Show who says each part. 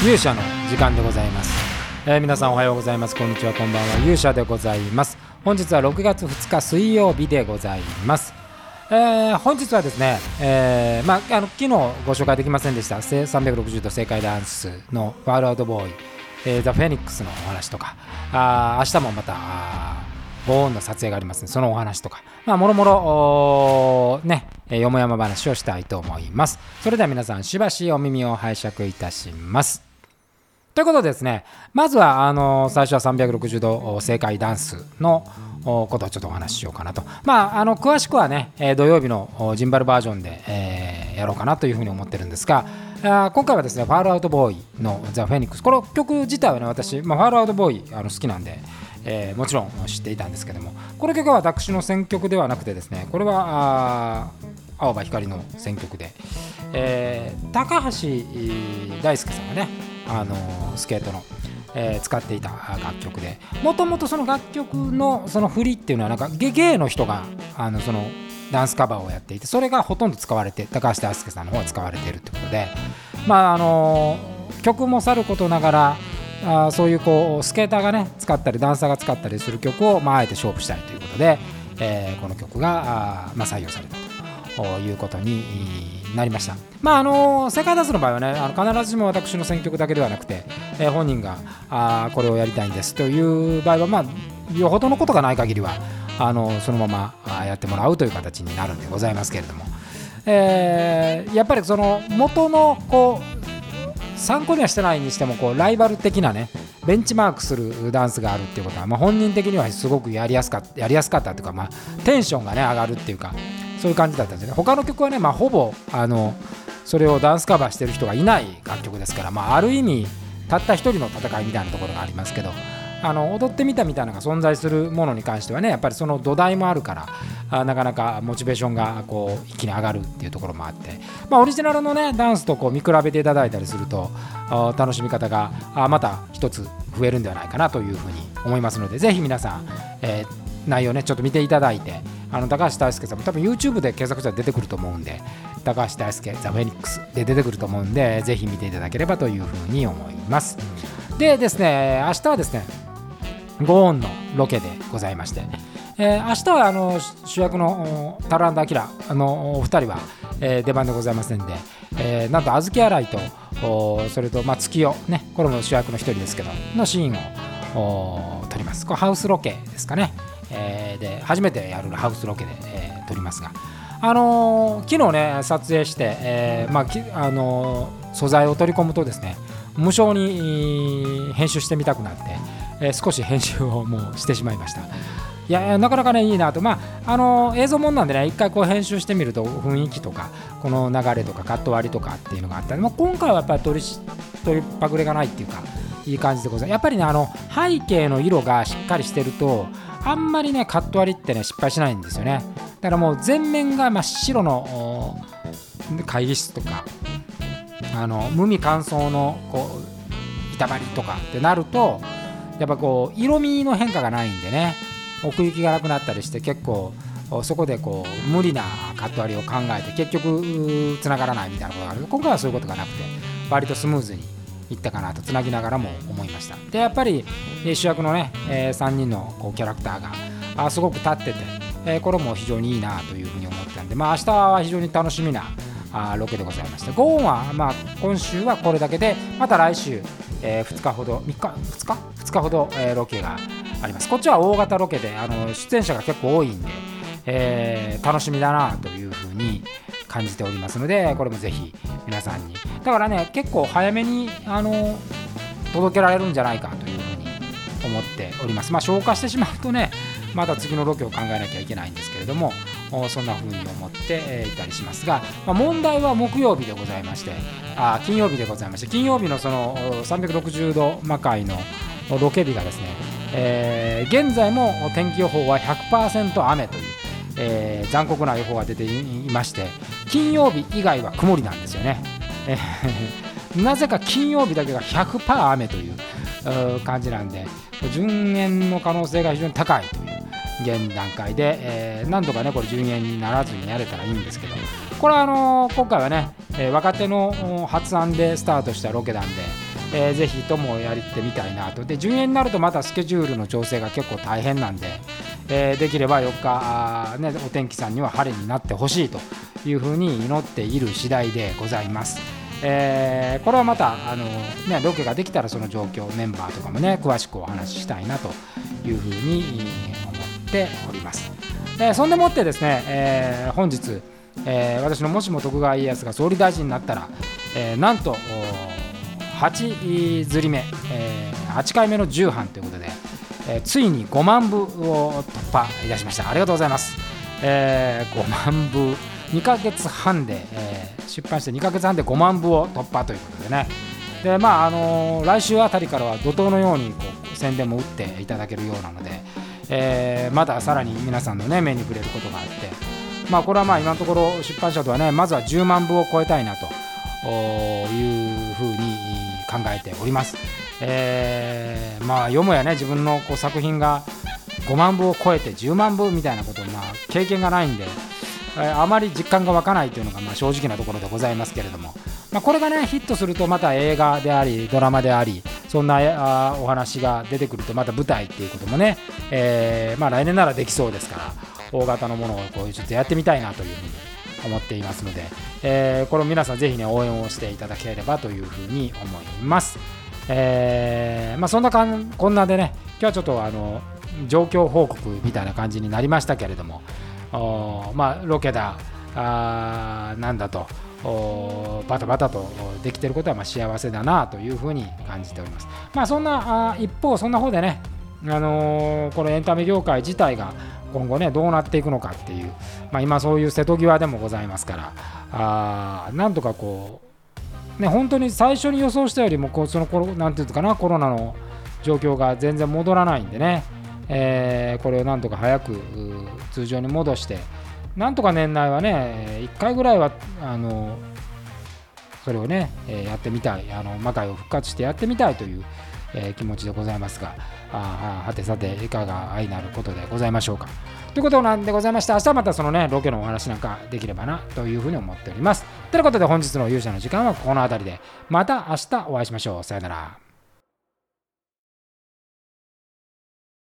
Speaker 1: 勇者の時間でございます、えー皆さんおはようございます。こんにちはこんばんは。勇者でございます。本日は6月2日水曜日でございます。えー本日はですね、えーまあ、あの昨日ご紹介できませんでした。360度正解ダンスのワールアウトボーイ、えーザ・フェニックスのお話とか。あ明日もまたあーンの撮影がありますのでそのお話とか、まあ、もろもろね、よもやま話をしたいと思います。それでは皆さんしばしお耳を拝借いたします。ということでですねまずはあの最初は360度正解ダンスのことをちょっとお話ししようかなと。まああの詳しくはね、え土曜日のジンバルバージョンで、えーやろうかなというふうに思ってるんですがあ今回はですねファールアウトボーイのザ・フェニックス。この曲自体はね私、まあ、ファールアウトボーイあの好きなんでえーもちろん知っていたんですけどもこの曲は私の選曲ではなくてですねこれはあ青葉光の選曲で、えー高橋大輔さんがね、あのスケートの、えー使っていた楽曲で。もともとその楽曲のその振りっていうのはなんかゲゲイの人があのそのダンスカバーをやっていてそれがほとんど使われて高橋大輔さんの方が使われているということで。まああの曲もさることながらあそういうこうスケーターがね使ったりダンサーが使ったりする曲を、まあ、あえて勝負したいということで、えーこの曲があ、まあ、採用されたと。いうことになりました。まああの世界ダンスの場合はねあの必ずしも私の選曲だけではなくて、えー本人があこれをやりたいんですという場合はまあよほどのことがない限りはあのそのままやってもらうという形になるんでございますけれども、えーやっぱりその元のこう参考にはしてないにしてもこうライバル的なねベンチマークするダンスがあるっていうことは、まあ、本人的にはすごくやりやすかったやりやすかったというか、まあ、テンションがね上がるっていうかそういう感じだったんですよね。他の曲はね、まあ、ほぼあのそれをダンスカバーしてる人がいない楽曲ですから、まあ、ある意味たった一人の戦いみたいなところがありますけどあの踊ってみたみたいなのが存在するものに関してはねやっぱりその土台もあるからあなかなかモチベーションがこう一気に上がるっていうところもあって、まあ、オリジナルのねダンスとこう見比べていただいたりすると楽しみ方があまた一つ増えるんではないかなというふうに思いますのでぜひ皆さん、えー内容ねちょっと見ていただいてあの高橋大輔さんも多分 YouTube で検索したら出てくると思うんで高橋大輔ザ・フェニックスで出てくると思うんでぜひ見ていただければというふうに思います。でですね明日はですねゴーンのロケでございまして、えー明日はあの主役のタランダ・アキラのお二人は、えー出番でございませんで、えーなんと小豆洗いとおそれと、まあ、月夜ねこれも主役の一人ですけどのシーンをお撮ります。これハウスロケですかね、えーで初めてやるハウスロケで、えー撮りますが。あのー昨日ね撮影して、えーまあきあのー素材を取り込むとですね無償に編集してみたくなって、えー少し編集をもうしてしまいました。いやなかなかねいいなと、まああの映像もんなんでね一回こう編集してみると雰囲気とかこの流れとかカット割りとかっていうのがあったり、まあ、今回はやっぱり取りし取りパクれがないっていうかいい感じでございます。やっぱりねあの背景の色がしっかりしてるとあんまりねカット割りってね失敗しないんですよね。だからもう全面が真っ白の会議室とかあの無味乾燥のこう板張りとかってなるとやっぱこう色味の変化がないんでね奥行きがなくなったりして結構そこでこう無理なカット割りを考えて結局つながらないみたいなことがある。今回はそういうことがなくて割とスムーズにいったかなとつなぎながらも思いました。でやっぱり主役のね、え3人のこうキャラクターがあすごく立ってて、えーこれも非常にいいなというふうに思ったんでまあ明日は非常に楽しみなあロケでございましてゴーンは、まあ、今週はこれだけでまた来週、え2日ほど3日？2日？2日ほど、えロケがあります。こっちは大型ロケであの出演者が結構多いんで、えー楽しみだなというふうに感じておりますのでこれもぜひ皆さんに。だからね結構早めにあの届けられるんじゃないかというふうに思っております。まあ消化してしまうとねまた次のロケを考えなきゃいけないんですけれどもそんな風に思っていたりしますが、まあ、問題は木曜日でございましてあ金曜日でございまして金曜日のその360度魔界のロケ日がですね、えー現在も天気予報は100%雨という、えー残酷な予報が出ていまして金曜日以外は曇りなんですよね。なぜか金曜日だけが100%雨という感じなんで順延の可能性が非常に高いという現段階で、えー何度かねこれ順延にならずにやれたらいいんですけどこれはあのー今回はね、えー若手の発案でスタートしたロケなんでえー、ぜひともやってみたいなとで順延になるとまたスケジュールの調整が結構大変なんで、えー、できれば4日、ね、お天気さんには晴れになってほしいというふうに祈っている次第でございます。えー、これはまたあの、ね、ロケができたらその状況メンバーとかもね詳しくお話ししたいなというふうに思っております。えー、そんでもってですね、えー、本日、えー、私のもしも徳川家康が総理大臣になったら、えー、なんと8釣り目、えー、8回目の重版ということで、えー、ついに5万部を突破いたしましたありがとうございます、えー、5万部2ヶ月半で、えー、出版して2ヶ月半で5万部を突破ということでねでまああのー、来週あたりからは怒涛のようにこう宣伝も打っていただけるようなので、えー、まださらに皆さんの、ね、目に触れることがあって、まあ、これはまあ今のところ出版社とはねまずは10万部を超えたいなというふうに考えております。えー、まあよもやね自分のこう作品が5万部を超えて10万部みたいなことまあ経験がないんで、あまり実感が湧かないというのがまあ正直なところでございますけれども、まあ、これがねヒットするとまた映画でありドラマでありそんなお話が出てくるとまた舞台っていうこともね、えー、まあ来年ならできそうですから大型のものをこうちょっとやってみたいなというふうに思っていますので、えー、これを皆さんぜひね応援をしていただければというふうに思います。えー、まあ、そんなかんこんなでね今日はちょっとあの状況報告みたいな感じになりましたけれどもまあ、ロケだあなんだとバタバタとできてることはま幸せだなというふうに感じております。まあ、そんなあ一方そんな方でね、あのー、このエンタメ業界自体が今後ねどうなっていくのかっていう、まあ、今そういう瀬戸際でもございますからあなんとかこうね本当に最初に予想したよりもこうそのコロなんていうかなコロナの状況が全然戻らないんでね、えー、これをなんとか早く通常に戻してなんとか年内はね1回ぐらいはあのそれをね、えやってみたいあの魔界を復活してやってみたいというえー、気持ちでございますが、あはてさて、いかが愛なることでございましょうか。ということなんでございまして、明日またそのね、ロケのお話なんかできればなというふうに思っております。ということで、本日の勇者の時間はこの辺りで、また明日お会いしましょう。さよなら。